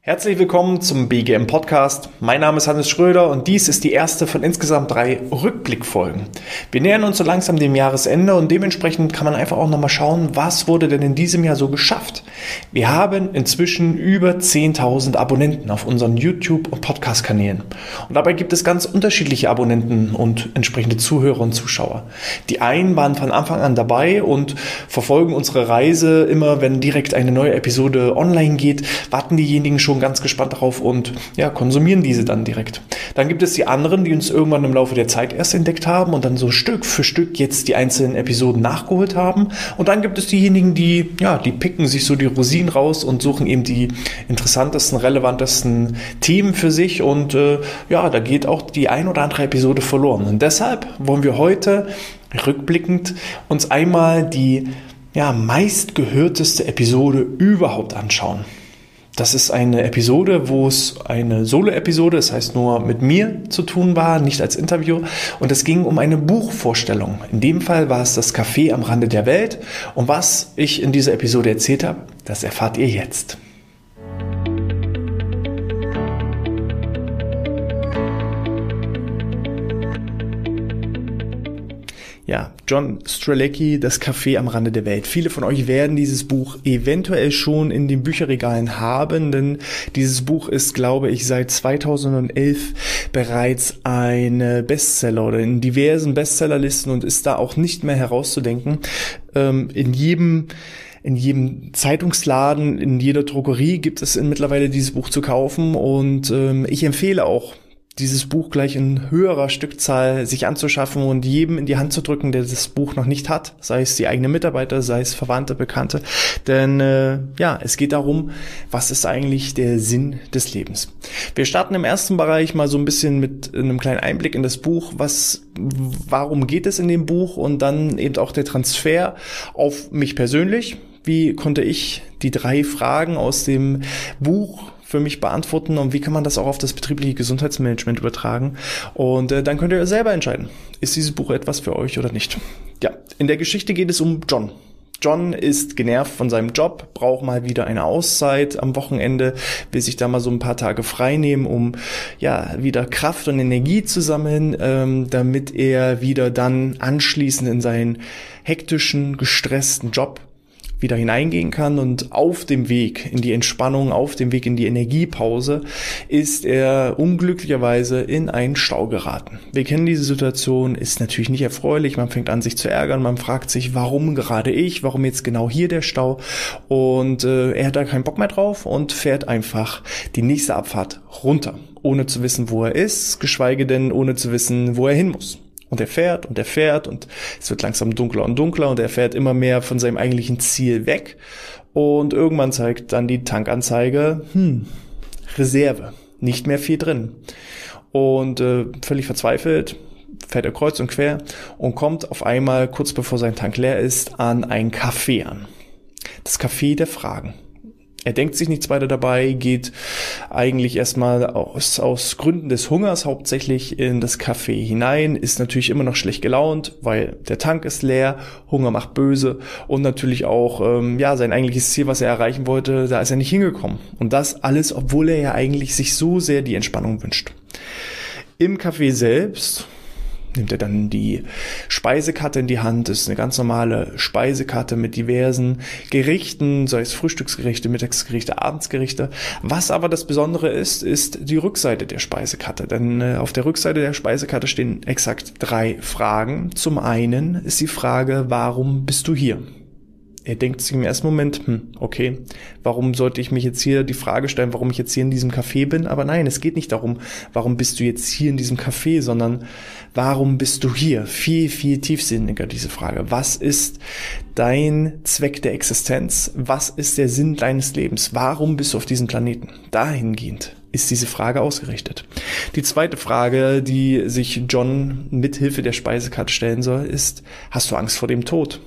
Herzlich willkommen zum BGM Podcast. Mein Name ist Hannes Schröder und dies ist die erste von insgesamt drei Rückblickfolgen. Wir nähern uns so langsam dem Jahresende und dementsprechend kann man einfach auch nochmal schauen, was wurde denn in diesem Jahr so geschafft. Wir haben inzwischen über 10.000 Abonnenten auf unseren YouTube- und Podcast-Kanälen. Und dabei gibt es ganz unterschiedliche Abonnenten und entsprechende Zuhörer und Zuschauer. Die einen waren von Anfang an dabei und verfolgen unsere Reise immer, wenn direkt eine neue Episode online geht, warten diejenigen schon schon ganz gespannt darauf und ja, konsumieren diese dann direkt. Dann gibt es die anderen, die uns irgendwann im Laufe der Zeit erst entdeckt haben und dann so Stück für Stück jetzt die einzelnen Episoden nachgeholt haben. Und dann gibt es diejenigen, die, ja, die picken sich so die Rosinen raus und suchen eben die interessantesten, relevantesten Themen für sich. Und äh, ja, da geht auch die ein oder andere Episode verloren. Und deshalb wollen wir heute rückblickend uns einmal die ja, meistgehörteste Episode überhaupt anschauen. Das ist eine Episode, wo es eine Solo-Episode, das heißt nur mit mir zu tun war, nicht als Interview. Und es ging um eine Buchvorstellung. In dem Fall war es das Café am Rande der Welt. Und was ich in dieser Episode erzählt habe, das erfahrt ihr jetzt. John Strelecki, Das Café am Rande der Welt. Viele von euch werden dieses Buch eventuell schon in den Bücherregalen haben, denn dieses Buch ist, glaube ich, seit 2011 bereits ein Bestseller oder in diversen Bestsellerlisten und ist da auch nicht mehr herauszudenken. Ähm, in jedem in jedem Zeitungsladen, in jeder Drogerie gibt es mittlerweile dieses Buch zu kaufen und ähm, ich empfehle auch dieses Buch gleich in höherer Stückzahl sich anzuschaffen und jedem in die Hand zu drücken, der das Buch noch nicht hat, sei es die eigenen Mitarbeiter, sei es Verwandte, Bekannte. Denn äh, ja, es geht darum, was ist eigentlich der Sinn des Lebens. Wir starten im ersten Bereich mal so ein bisschen mit einem kleinen Einblick in das Buch, was, warum geht es in dem Buch und dann eben auch der Transfer auf mich persönlich. Wie konnte ich die drei Fragen aus dem Buch für mich beantworten und wie kann man das auch auf das betriebliche Gesundheitsmanagement übertragen. Und äh, dann könnt ihr selber entscheiden, ist dieses Buch etwas für euch oder nicht. Ja, in der Geschichte geht es um John. John ist genervt von seinem Job, braucht mal wieder eine Auszeit am Wochenende, will sich da mal so ein paar Tage frei nehmen, um ja wieder Kraft und Energie zu sammeln, ähm, damit er wieder dann anschließend in seinen hektischen, gestressten Job wieder hineingehen kann und auf dem Weg in die Entspannung, auf dem Weg in die Energiepause ist er unglücklicherweise in einen Stau geraten. Wir kennen diese Situation, ist natürlich nicht erfreulich, man fängt an sich zu ärgern, man fragt sich, warum gerade ich, warum jetzt genau hier der Stau und äh, er hat da keinen Bock mehr drauf und fährt einfach die nächste Abfahrt runter, ohne zu wissen, wo er ist, geschweige denn ohne zu wissen, wo er hin muss. Und er fährt und er fährt und es wird langsam dunkler und dunkler und er fährt immer mehr von seinem eigentlichen Ziel weg. Und irgendwann zeigt dann die Tankanzeige, hm, Reserve, nicht mehr viel drin. Und äh, völlig verzweifelt fährt er kreuz und quer und kommt auf einmal, kurz bevor sein Tank leer ist, an ein Café an. Das Café der Fragen. Er denkt sich nichts weiter dabei, geht eigentlich erstmal aus, aus Gründen des Hungers hauptsächlich in das Café hinein, ist natürlich immer noch schlecht gelaunt, weil der Tank ist leer, Hunger macht böse und natürlich auch ähm, ja sein eigentliches Ziel, was er erreichen wollte, da ist er nicht hingekommen. Und das alles, obwohl er ja eigentlich sich so sehr die Entspannung wünscht. Im Café selbst nimmt er dann die Speisekarte in die Hand. Das ist eine ganz normale Speisekarte mit diversen Gerichten, sei es Frühstücksgerichte, Mittagsgerichte, Abendsgerichte. Was aber das Besondere ist, ist die Rückseite der Speisekarte. Denn äh, auf der Rückseite der Speisekarte stehen exakt drei Fragen. Zum einen ist die Frage, warum bist du hier? Er denkt sich im ersten Moment, hm, okay, warum sollte ich mich jetzt hier die Frage stellen, warum ich jetzt hier in diesem Café bin? Aber nein, es geht nicht darum, warum bist du jetzt hier in diesem Café, sondern warum bist du hier? Viel, viel tiefsinniger diese Frage. Was ist dein Zweck der Existenz? Was ist der Sinn deines Lebens? Warum bist du auf diesem Planeten? Dahingehend ist diese Frage ausgerichtet. Die zweite Frage, die sich John mit Hilfe der Speisekarte stellen soll, ist, hast du Angst vor dem Tod?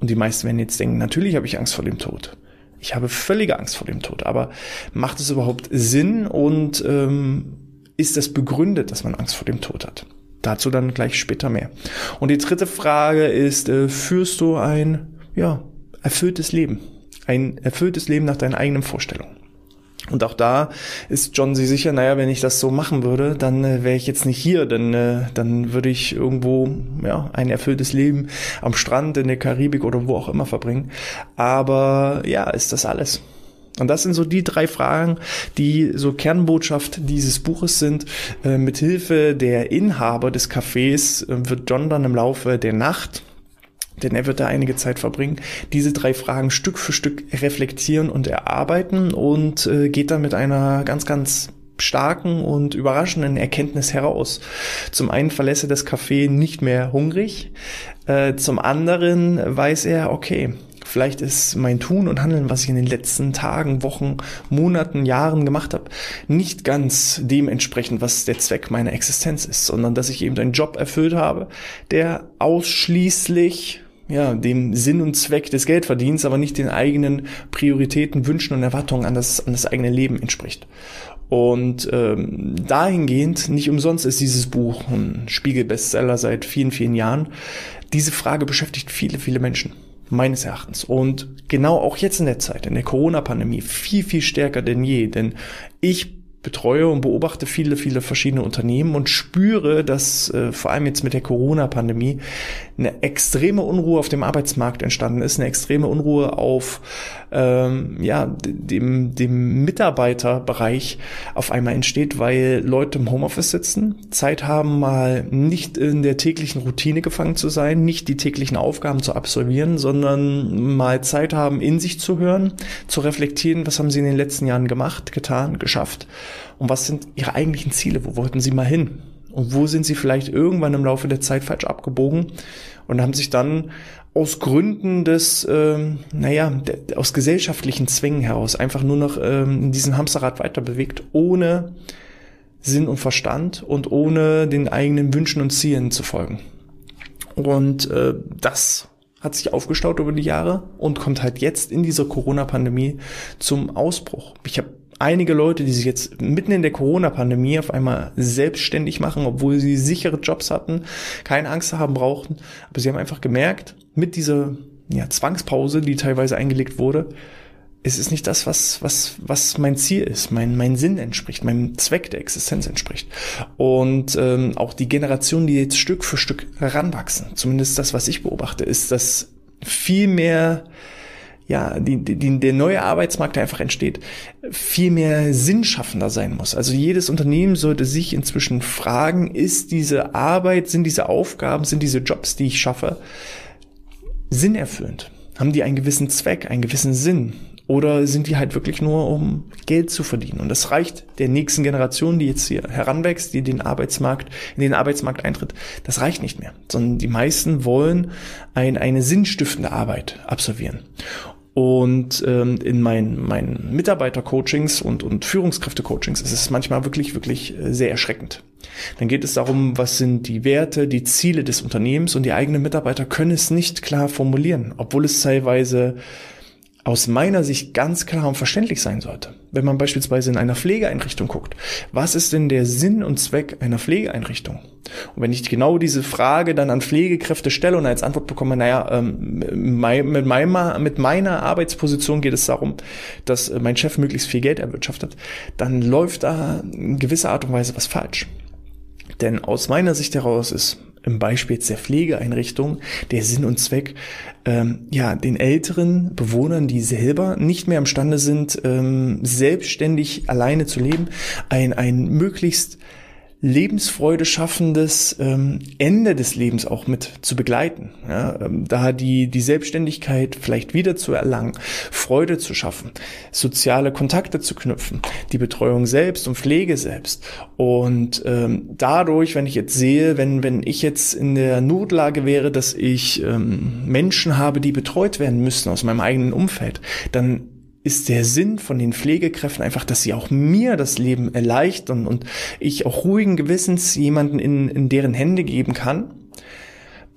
Und die meisten werden jetzt denken, natürlich habe ich Angst vor dem Tod. Ich habe völlige Angst vor dem Tod. Aber macht es überhaupt Sinn und ähm, ist es begründet, dass man Angst vor dem Tod hat? Dazu dann gleich später mehr. Und die dritte Frage ist, äh, führst du ein ja, erfülltes Leben? Ein erfülltes Leben nach deinen eigenen Vorstellungen? Und auch da ist John sich sicher, naja, wenn ich das so machen würde, dann äh, wäre ich jetzt nicht hier, denn äh, dann würde ich irgendwo ja, ein erfülltes Leben am Strand, in der Karibik oder wo auch immer verbringen. Aber ja, ist das alles? Und das sind so die drei Fragen, die so Kernbotschaft dieses Buches sind. Äh, mit Hilfe der Inhaber des Cafés äh, wird John dann im Laufe der Nacht denn er wird da einige Zeit verbringen, diese drei Fragen Stück für Stück reflektieren und erarbeiten und äh, geht dann mit einer ganz, ganz starken und überraschenden Erkenntnis heraus. Zum einen verlässt er das Café nicht mehr hungrig, äh, zum anderen weiß er, okay, Vielleicht ist mein Tun und Handeln, was ich in den letzten Tagen, Wochen, Monaten, Jahren gemacht habe, nicht ganz dementsprechend, was der Zweck meiner Existenz ist, sondern dass ich eben einen Job erfüllt habe, der ausschließlich ja, dem Sinn und Zweck des Geldverdienens, aber nicht den eigenen Prioritäten, Wünschen und Erwartungen an das, an das eigene Leben entspricht. Und ähm, dahingehend, nicht umsonst ist dieses Buch ein Spiegel-Bestseller seit vielen, vielen Jahren. Diese Frage beschäftigt viele, viele Menschen, meines Erachtens. Und genau auch jetzt in der Zeit, in der Corona-Pandemie, viel, viel stärker denn je. Denn ich betreue und beobachte viele, viele verschiedene Unternehmen und spüre, dass äh, vor allem jetzt mit der Corona-Pandemie eine extreme Unruhe auf dem Arbeitsmarkt entstanden ist, eine extreme Unruhe auf ähm, ja, dem, dem Mitarbeiterbereich auf einmal entsteht, weil Leute im Homeoffice sitzen, Zeit haben, mal nicht in der täglichen Routine gefangen zu sein, nicht die täglichen Aufgaben zu absolvieren, sondern mal Zeit haben, in sich zu hören, zu reflektieren, was haben sie in den letzten Jahren gemacht, getan, geschafft und was sind ihre eigentlichen Ziele, wo wollten sie mal hin? Und wo sind sie vielleicht irgendwann im Laufe der Zeit falsch abgebogen und haben sich dann aus Gründen des, ähm, naja, de, aus gesellschaftlichen Zwängen heraus einfach nur noch ähm, in diesem Hamsterrad weiter bewegt, ohne Sinn und Verstand und ohne den eigenen Wünschen und Zielen zu folgen. Und äh, das hat sich aufgestaut über die Jahre und kommt halt jetzt in dieser Corona-Pandemie zum Ausbruch. Ich habe einige Leute, die sich jetzt mitten in der Corona-Pandemie auf einmal selbstständig machen, obwohl sie sichere Jobs hatten, keine Angst haben brauchten. Aber sie haben einfach gemerkt, mit dieser ja, Zwangspause, die teilweise eingelegt wurde, es ist nicht das, was, was, was mein Ziel ist, mein, mein Sinn entspricht, meinem Zweck der Existenz entspricht. Und ähm, auch die Generationen, die jetzt Stück für Stück heranwachsen, zumindest das, was ich beobachte, ist, dass viel mehr ja, die, die, der neue Arbeitsmarkt, der einfach entsteht, viel mehr sinnschaffender sein muss. Also jedes Unternehmen sollte sich inzwischen fragen, ist diese Arbeit, sind diese Aufgaben, sind diese Jobs, die ich schaffe, sinnerfüllend? Haben die einen gewissen Zweck, einen gewissen Sinn? Oder sind die halt wirklich nur, um Geld zu verdienen? Und das reicht der nächsten Generation, die jetzt hier heranwächst, die den Arbeitsmarkt, in den Arbeitsmarkt eintritt. Das reicht nicht mehr. Sondern die meisten wollen ein, eine sinnstiftende Arbeit absolvieren. Und ähm, in meinen, meinen Mitarbeiter-Coachings und, und Führungskräfte-Coachings ist es manchmal wirklich, wirklich äh, sehr erschreckend. Dann geht es darum, was sind die Werte, die Ziele des Unternehmens und die eigenen Mitarbeiter können es nicht klar formulieren, obwohl es teilweise aus meiner Sicht ganz klar und verständlich sein sollte. Wenn man beispielsweise in einer Pflegeeinrichtung guckt, was ist denn der Sinn und Zweck einer Pflegeeinrichtung? Und wenn ich genau diese Frage dann an Pflegekräfte stelle und als Antwort bekomme, naja, ähm, mit, meiner, mit meiner Arbeitsposition geht es darum, dass mein Chef möglichst viel Geld erwirtschaftet, dann läuft da in gewisser Art und Weise was falsch. Denn aus meiner Sicht heraus ist im Beispiel der Pflegeeinrichtung der Sinn und Zweck, ähm, ja, den älteren Bewohnern, die selber nicht mehr imstande sind, ähm, selbstständig alleine zu leben, ein, ein möglichst Lebensfreude schaffendes ähm, Ende des Lebens auch mit zu begleiten. Ja, ähm, da die, die Selbstständigkeit vielleicht wieder zu erlangen, Freude zu schaffen, soziale Kontakte zu knüpfen, die Betreuung selbst und Pflege selbst. Und ähm, dadurch, wenn ich jetzt sehe, wenn, wenn ich jetzt in der Notlage wäre, dass ich ähm, Menschen habe, die betreut werden müssen aus meinem eigenen Umfeld, dann ist der Sinn von den Pflegekräften einfach, dass sie auch mir das Leben erleichtern und ich auch ruhigen Gewissens jemanden in, in deren Hände geben kann,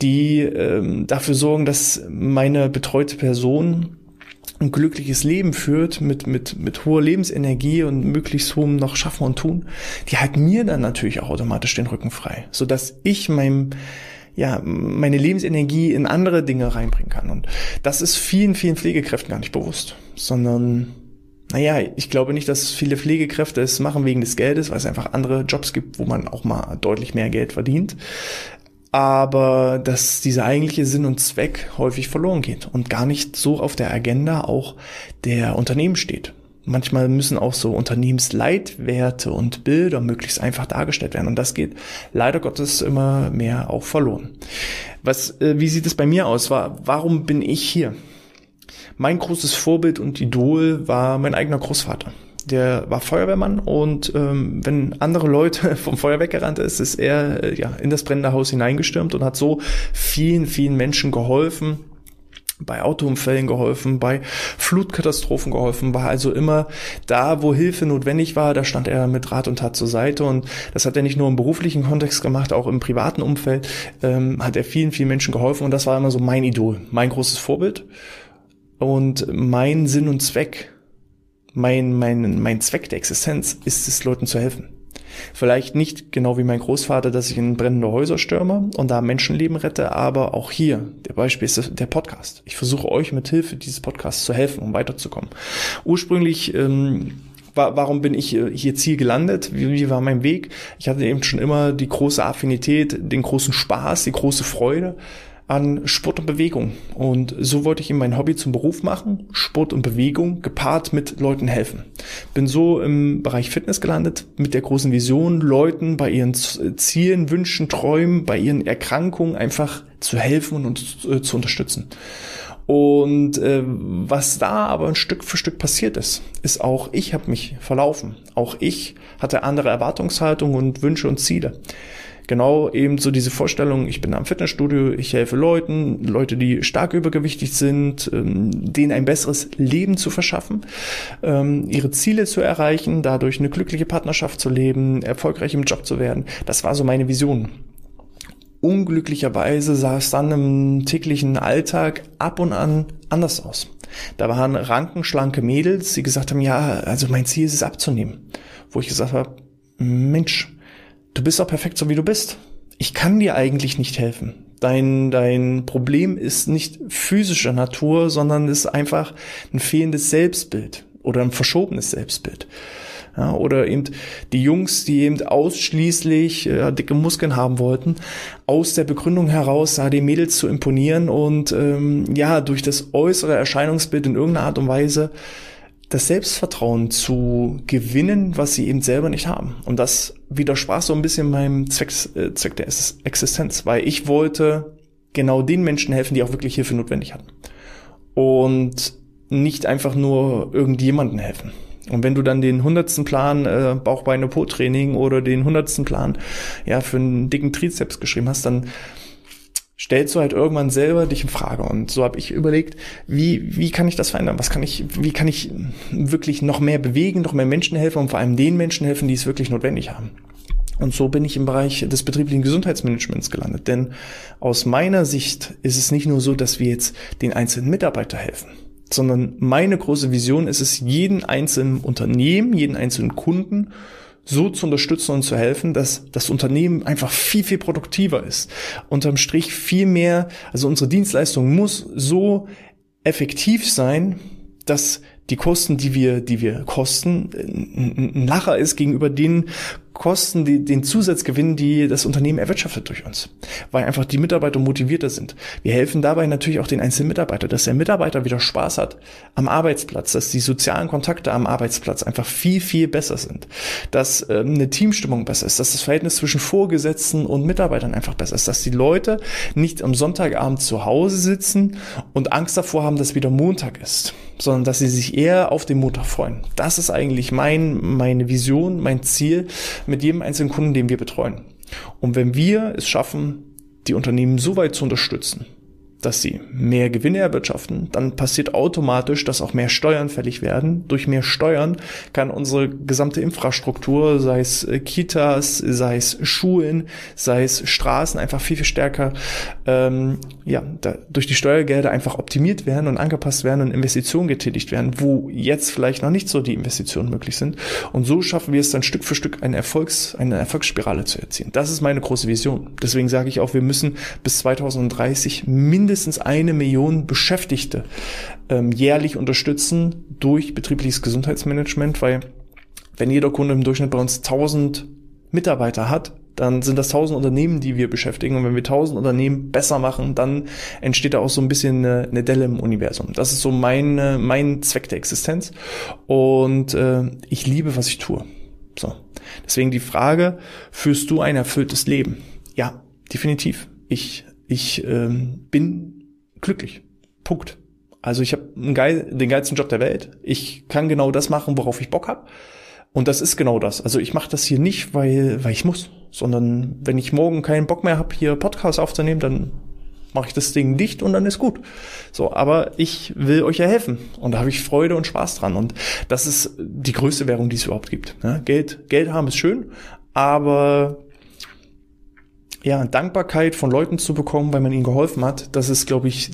die ähm, dafür sorgen, dass meine betreute Person ein glückliches Leben führt mit, mit, mit hoher Lebensenergie und möglichst hohem noch Schaffen und Tun, die halten mir dann natürlich auch automatisch den Rücken frei, so dass ich meinem ja, meine Lebensenergie in andere Dinge reinbringen kann. Und das ist vielen, vielen Pflegekräften gar nicht bewusst, sondern naja, ich glaube nicht, dass viele Pflegekräfte es machen wegen des Geldes, weil es einfach andere Jobs gibt, wo man auch mal deutlich mehr Geld verdient. Aber dass dieser eigentliche Sinn und Zweck häufig verloren geht und gar nicht so auf der Agenda auch der Unternehmen steht. Manchmal müssen auch so Unternehmensleitwerte und Bilder möglichst einfach dargestellt werden. Und das geht leider Gottes immer mehr auch verloren. Was, äh, wie sieht es bei mir aus? Warum bin ich hier? Mein großes Vorbild und Idol war mein eigener Großvater. Der war Feuerwehrmann und ähm, wenn andere Leute vom Feuer weggerannt ist, ist er äh, ja in das brennende Haus hineingestürmt und hat so vielen, vielen Menschen geholfen, bei Autounfällen geholfen, bei Flutkatastrophen geholfen, war also immer da, wo Hilfe notwendig war, da stand er mit Rat und Tat zur Seite und das hat er nicht nur im beruflichen Kontext gemacht, auch im privaten Umfeld ähm, hat er vielen, vielen Menschen geholfen und das war immer so mein Idol, mein großes Vorbild und mein Sinn und Zweck, mein, mein, mein Zweck der Existenz ist es, Leuten zu helfen. Vielleicht nicht genau wie mein Großvater, dass ich in brennende Häuser stürme und da Menschenleben rette, aber auch hier, der Beispiel ist der Podcast. Ich versuche euch mit Hilfe dieses Podcasts zu helfen, um weiterzukommen. Ursprünglich ähm, warum bin ich hier Ziel gelandet? Wie, war mein Weg? Ich hatte eben schon immer die große Affinität, den großen Spaß, die große Freude an Sport und Bewegung. Und so wollte ich ihm mein Hobby zum Beruf machen, Sport und Bewegung, gepaart mit Leuten helfen. Bin so im Bereich Fitness gelandet, mit der großen Vision, Leuten bei ihren Zielen, Wünschen, Träumen, bei ihren Erkrankungen einfach zu helfen und äh, zu unterstützen. Und äh, was da aber ein Stück für Stück passiert ist, ist auch ich habe mich verlaufen. Auch ich hatte andere Erwartungshaltungen und Wünsche und Ziele genau eben so diese Vorstellung, ich bin am Fitnessstudio, ich helfe Leuten, Leute, die stark übergewichtig sind, ähm, denen ein besseres Leben zu verschaffen, ähm, ihre Ziele zu erreichen, dadurch eine glückliche Partnerschaft zu leben, erfolgreich im Job zu werden. Das war so meine Vision. Unglücklicherweise sah es dann im täglichen Alltag ab und an anders aus. Da waren rankenschlanke Mädels, die gesagt haben, ja, also mein Ziel ist es abzunehmen. Wo ich gesagt habe, Mensch, du bist auch perfekt so wie du bist. Ich kann dir eigentlich nicht helfen. Dein, dein Problem ist nicht physischer Natur, sondern ist einfach ein fehlendes Selbstbild oder ein verschobenes Selbstbild. Ja, oder eben die Jungs, die eben ausschließlich äh, dicke Muskeln haben wollten, aus der Begründung heraus, da den Mädels zu imponieren und ähm, ja, durch das äußere Erscheinungsbild in irgendeiner Art und Weise das Selbstvertrauen zu gewinnen, was sie eben selber nicht haben. Und das widersprach so ein bisschen meinem Zweck, äh, Zweck der Existenz, weil ich wollte genau den Menschen helfen, die auch wirklich Hilfe notwendig hatten. Und nicht einfach nur irgendjemanden helfen. Und wenn du dann den hundertsten Plan äh, Bauchbeine Po Training oder den hundertsten Plan ja für einen dicken Trizeps geschrieben hast, dann stellst du halt irgendwann selber dich in Frage. Und so habe ich überlegt, wie, wie kann ich das verändern? Was kann ich, wie kann ich wirklich noch mehr bewegen, noch mehr Menschen helfen und vor allem den Menschen helfen, die es wirklich notwendig haben? Und so bin ich im Bereich des betrieblichen Gesundheitsmanagements gelandet. Denn aus meiner Sicht ist es nicht nur so, dass wir jetzt den einzelnen Mitarbeiter helfen, sondern meine große Vision ist es, jeden einzelnen Unternehmen, jeden einzelnen Kunden so zu unterstützen und zu helfen, dass das Unternehmen einfach viel, viel produktiver ist. Unterm Strich viel mehr, also unsere Dienstleistung muss so effektiv sein, dass die Kosten, die wir, die wir kosten, ein Lacher ist gegenüber den Kosten, die, den Zusatzgewinn, die das Unternehmen erwirtschaftet durch uns, weil einfach die Mitarbeiter motivierter sind. Wir helfen dabei natürlich auch den einzelnen Mitarbeiter, dass der Mitarbeiter wieder Spaß hat am Arbeitsplatz, dass die sozialen Kontakte am Arbeitsplatz einfach viel, viel besser sind, dass ähm, eine Teamstimmung besser ist, dass das Verhältnis zwischen Vorgesetzten und Mitarbeitern einfach besser ist, dass die Leute nicht am Sonntagabend zu Hause sitzen und Angst davor haben, dass wieder Montag ist, sondern dass sie sich eher auf den Montag freuen. Das ist eigentlich mein, meine Vision, mein Ziel, mit jedem einzelnen Kunden, den wir betreuen. Und wenn wir es schaffen, die Unternehmen so weit zu unterstützen, dass sie mehr Gewinne erwirtschaften, dann passiert automatisch, dass auch mehr Steuern fällig werden. Durch mehr Steuern kann unsere gesamte Infrastruktur, sei es äh, Kitas, sei es Schulen, sei es Straßen, einfach viel, viel stärker ähm, ja, da, durch die Steuergelder einfach optimiert werden und angepasst werden und Investitionen getätigt werden, wo jetzt vielleicht noch nicht so die Investitionen möglich sind. Und so schaffen wir es dann Stück für Stück eine, Erfolgs-, eine Erfolgsspirale zu erzielen. Das ist meine große Vision. Deswegen sage ich auch, wir müssen bis 2030 mindestens mindestens eine Million Beschäftigte ähm, jährlich unterstützen durch betriebliches Gesundheitsmanagement, weil wenn jeder Kunde im Durchschnitt bei uns 1000 Mitarbeiter hat, dann sind das 1000 Unternehmen, die wir beschäftigen. Und wenn wir 1000 Unternehmen besser machen, dann entsteht da auch so ein bisschen eine, eine Delle im Universum. Das ist so mein, mein Zweck der Existenz. Und äh, ich liebe, was ich tue. So. Deswegen die Frage, führst du ein erfülltes Leben? Ja, definitiv. Ich, ich ähm, bin glücklich. Punkt. Also ich habe geil, den geilsten Job der Welt. Ich kann genau das machen, worauf ich Bock habe. Und das ist genau das. Also ich mache das hier nicht, weil, weil ich muss, sondern wenn ich morgen keinen Bock mehr habe, hier Podcast aufzunehmen, dann mache ich das Ding dicht und dann ist gut. So, aber ich will euch ja helfen und da habe ich Freude und Spaß dran und das ist die größte Währung, die es überhaupt gibt. Ne? Geld, Geld haben ist schön, aber ja, Dankbarkeit von Leuten zu bekommen, weil man ihnen geholfen hat, das ist, glaube ich,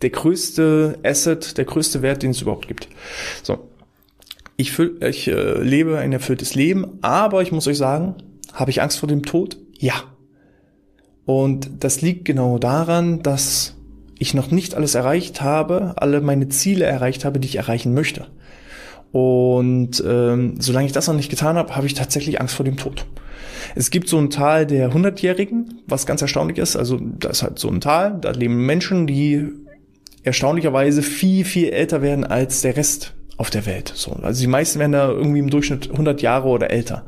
der größte Asset, der größte Wert, den es überhaupt gibt. So, ich, fühl, ich äh, lebe ein erfülltes Leben, aber ich muss euch sagen, habe ich Angst vor dem Tod? Ja. Und das liegt genau daran, dass ich noch nicht alles erreicht habe, alle meine Ziele erreicht habe, die ich erreichen möchte. Und ähm, solange ich das noch nicht getan habe, habe ich tatsächlich Angst vor dem Tod. Es gibt so ein Tal der Hundertjährigen, was ganz erstaunlich ist. Also da ist halt so ein Tal, da leben Menschen, die erstaunlicherweise viel, viel älter werden als der Rest auf der Welt. So, also die meisten werden da irgendwie im Durchschnitt 100 Jahre oder älter.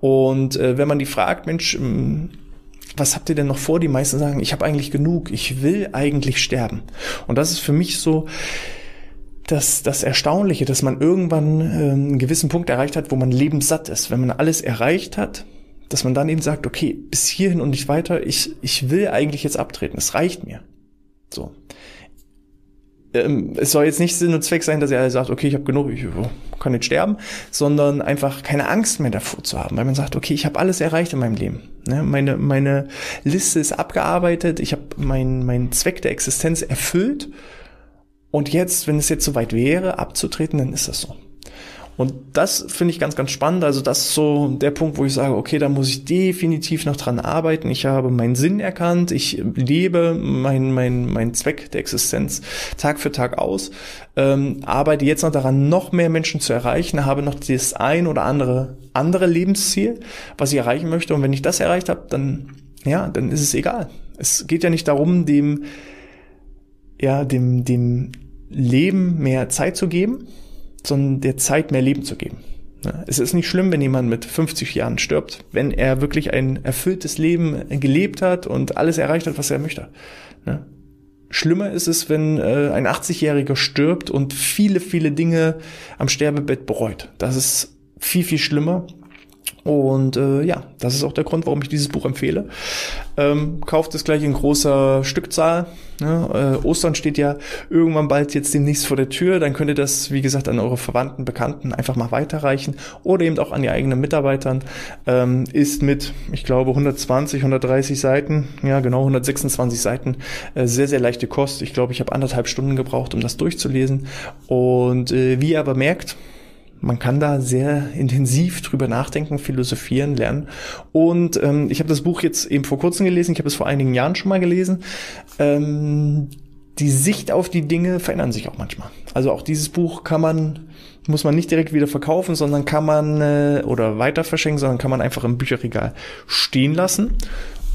Und äh, wenn man die fragt, Mensch, ähm, was habt ihr denn noch vor? Die meisten sagen, ich habe eigentlich genug, ich will eigentlich sterben. Und das ist für mich so das, das Erstaunliche, dass man irgendwann äh, einen gewissen Punkt erreicht hat, wo man lebenssatt ist. Wenn man alles erreicht hat, dass man dann eben sagt, okay, bis hierhin und nicht weiter, ich, ich will eigentlich jetzt abtreten, es reicht mir. So ähm, es soll jetzt nicht Sinn und Zweck sein, dass er sagt, okay, ich habe genug, ich kann jetzt sterben, sondern einfach keine Angst mehr davor zu haben, weil man sagt, okay, ich habe alles erreicht in meinem Leben. Ne? Meine, meine Liste ist abgearbeitet, ich habe meinen mein Zweck der Existenz erfüllt und jetzt, wenn es jetzt soweit wäre, abzutreten, dann ist das so. Und das finde ich ganz, ganz spannend. Also das ist so der Punkt, wo ich sage, okay, da muss ich definitiv noch dran arbeiten. Ich habe meinen Sinn erkannt. Ich lebe meinen mein, mein Zweck der Existenz Tag für Tag aus. Ähm, arbeite jetzt noch daran, noch mehr Menschen zu erreichen. Habe noch das ein oder andere andere Lebensziel, was ich erreichen möchte. Und wenn ich das erreicht habe, dann, ja, dann ist es egal. Es geht ja nicht darum, dem, ja, dem, dem Leben mehr Zeit zu geben, sondern der Zeit mehr Leben zu geben. Es ist nicht schlimm, wenn jemand mit 50 Jahren stirbt, wenn er wirklich ein erfülltes Leben gelebt hat und alles erreicht hat, was er möchte. Schlimmer ist es, wenn äh, ein 80-Jähriger stirbt und viele, viele Dinge am Sterbebett bereut. Das ist viel, viel schlimmer. Und äh, ja, das ist auch der Grund, warum ich dieses Buch empfehle. Ähm, kauft es gleich in großer Stückzahl. Ne? Äh, Ostern steht ja irgendwann bald jetzt demnächst vor der Tür. Dann könnt ihr das, wie gesagt, an eure Verwandten, Bekannten einfach mal weiterreichen oder eben auch an die eigenen Mitarbeitern. Ähm, ist mit, ich glaube, 120, 130 Seiten, ja genau, 126 Seiten, äh, sehr, sehr leichte Kost. Ich glaube, ich habe anderthalb Stunden gebraucht, um das durchzulesen. Und äh, wie ihr aber merkt, man kann da sehr intensiv drüber nachdenken, philosophieren, lernen. Und ähm, ich habe das Buch jetzt eben vor kurzem gelesen, ich habe es vor einigen Jahren schon mal gelesen. Ähm, die Sicht auf die Dinge verändern sich auch manchmal. Also auch dieses Buch kann man, muss man nicht direkt wieder verkaufen, sondern kann man äh, oder weiter verschenken, sondern kann man einfach im Bücherregal stehen lassen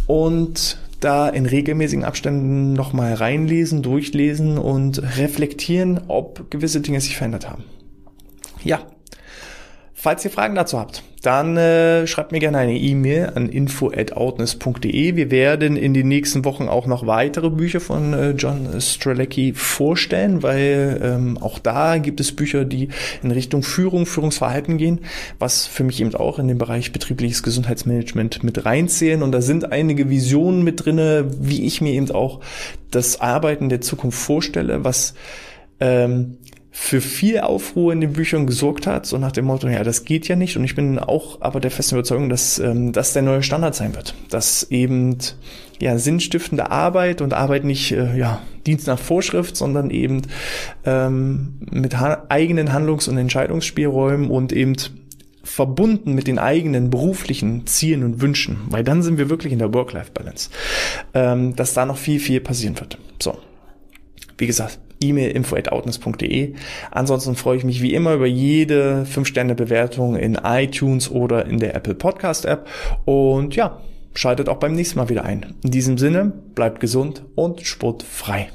und da in regelmäßigen Abständen nochmal reinlesen, durchlesen und reflektieren, ob gewisse Dinge sich verändert haben. Ja, Falls ihr Fragen dazu habt, dann äh, schreibt mir gerne eine E-Mail an info@outness.de. Wir werden in den nächsten Wochen auch noch weitere Bücher von äh, John Strelecki vorstellen, weil ähm, auch da gibt es Bücher, die in Richtung Führung, Führungsverhalten gehen, was für mich eben auch in den Bereich betriebliches Gesundheitsmanagement mit reinzählen. Und da sind einige Visionen mit drinne, wie ich mir eben auch das Arbeiten der Zukunft vorstelle, was ähm, für viel Aufruhr in den Büchern gesorgt hat, so nach dem Motto, ja, das geht ja nicht. Und ich bin auch aber der festen Überzeugung, dass ähm, das der neue Standard sein wird. Dass eben ja sinnstiftende Arbeit und Arbeit nicht äh, ja Dienst nach Vorschrift, sondern eben ähm, mit ha eigenen Handlungs- und Entscheidungsspielräumen und eben verbunden mit den eigenen beruflichen Zielen und Wünschen, weil dann sind wir wirklich in der Work-Life-Balance, ähm, dass da noch viel, viel passieren wird. So, wie gesagt, E-Mail info@outness.de. Ansonsten freue ich mich wie immer über jede 5-Sterne-Bewertung in iTunes oder in der Apple Podcast App. Und ja, schaltet auch beim nächsten Mal wieder ein. In diesem Sinne, bleibt gesund und sportfrei.